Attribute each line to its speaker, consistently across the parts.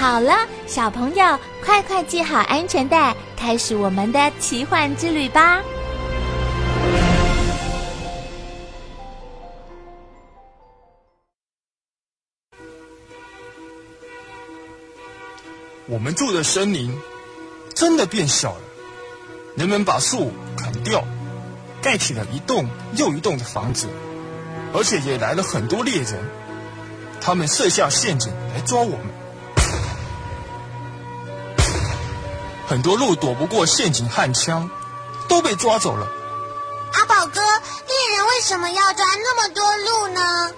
Speaker 1: 好了，小朋友，快快系好安全带，开始我们的奇幻之旅吧！
Speaker 2: 我们住的森林真的变小了。人们把树砍掉，盖起了一栋又一栋的房子，而且也来了很多猎人，他们设下陷阱来抓我们。很多鹿躲不过陷阱和枪，都被抓走了。
Speaker 3: 阿宝哥，猎人为什么要抓那么多鹿呢？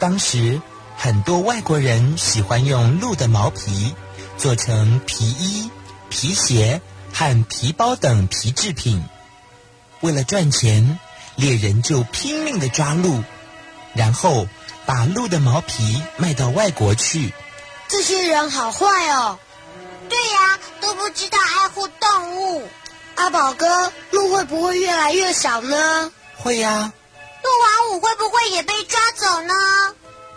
Speaker 4: 当时很多外国人喜欢用鹿的毛皮做成皮衣、皮鞋。和皮包等皮制品，为了赚钱，猎人就拼命的抓鹿，然后把鹿的毛皮卖到外国去。
Speaker 5: 这些人好坏哦！
Speaker 3: 对呀，都不知道爱护动物。
Speaker 5: 阿宝哥，鹿会不会越来越少呢？
Speaker 4: 会呀。
Speaker 3: 鹿王五会不会也被抓走呢？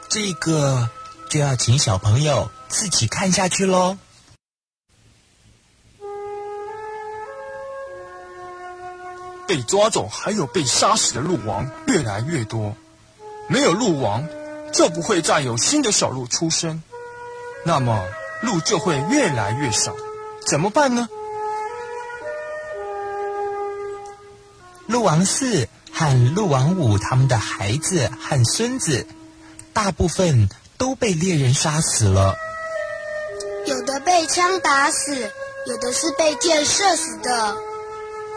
Speaker 4: 这个就要请小朋友自己看下去喽。
Speaker 2: 被抓走还有被杀死的鹿王越来越多，没有鹿王，就不会再有新的小鹿出生，那么鹿就会越来越少，怎么办呢？
Speaker 4: 鹿王四和鹿王五他们的孩子和孙子，大部分都被猎人杀死了，
Speaker 5: 有的被枪打死，有的是被箭射死的。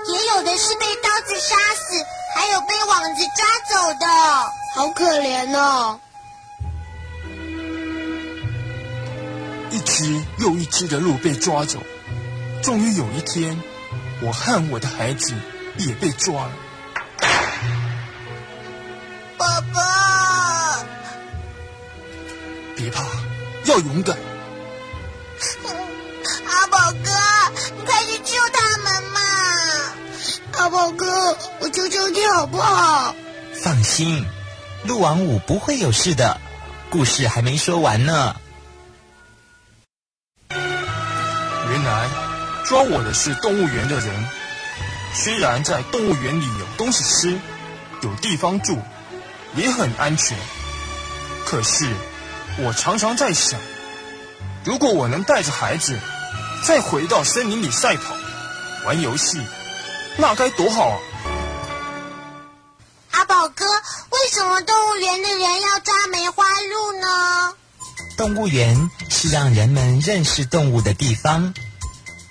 Speaker 3: 也有的是被刀子杀死，还有被网子抓走的，
Speaker 5: 好可怜哦！
Speaker 2: 只又一只的鹿被抓走，终于有一天，我和我的孩子也被抓了。
Speaker 3: 爸爸，
Speaker 2: 别怕，要勇敢。
Speaker 3: 阿宝哥，你快去救他们嘛！
Speaker 5: 阿宝哥，我求求你好不好？
Speaker 4: 放心，鹿王五不会有事的。故事还没说完呢。
Speaker 2: 抓我的是动物园的人。虽然在动物园里有东西吃，有地方住，也很安全，可是我常常在想，如果我能带着孩子再回到森林里赛跑、玩游戏。那该多好啊！
Speaker 3: 阿宝哥，为什么动物园的人要抓梅花鹿呢？
Speaker 4: 动物园是让人们认识动物的地方，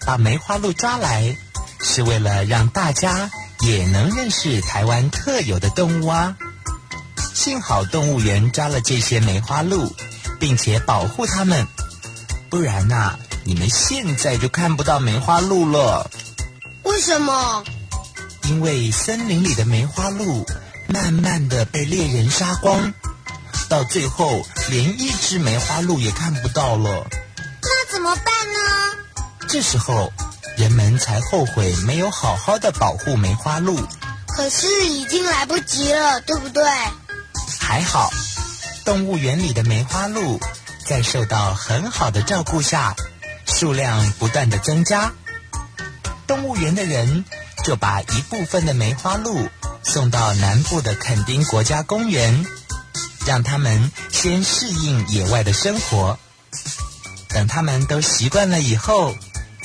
Speaker 4: 把梅花鹿抓来是为了让大家也能认识台湾特有的动物啊！幸好动物园抓了这些梅花鹿，并且保护它们，不然呐，你们现在就看不到梅花鹿了。
Speaker 5: 为什么？
Speaker 4: 因为森林里的梅花鹿慢慢的被猎人杀光，到最后连一只梅花鹿也看不到了。
Speaker 3: 那怎么办呢？
Speaker 4: 这时候人们才后悔没有好好的保护梅花鹿。
Speaker 5: 可是已经来不及了，对不对？
Speaker 4: 还好，动物园里的梅花鹿在受到很好的照顾下，数量不断的增加。动物园的人。就把一部分的梅花鹿送到南部的垦丁国家公园，让他们先适应野外的生活。等他们都习惯了以后，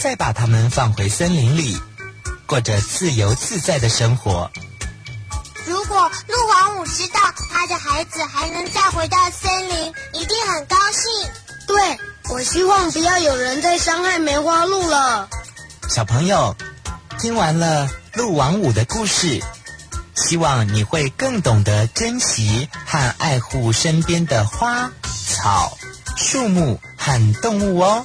Speaker 4: 再把它们放回森林里，过着自由自在的生活。
Speaker 3: 如果鹿王五知道他的孩子还能再回到森林，一定很高兴。
Speaker 5: 对，我希望不要有人再伤害梅花鹿了。
Speaker 4: 小朋友。听完了鹿王五的故事，希望你会更懂得珍惜和爱护身边的花草、树木和动物哦。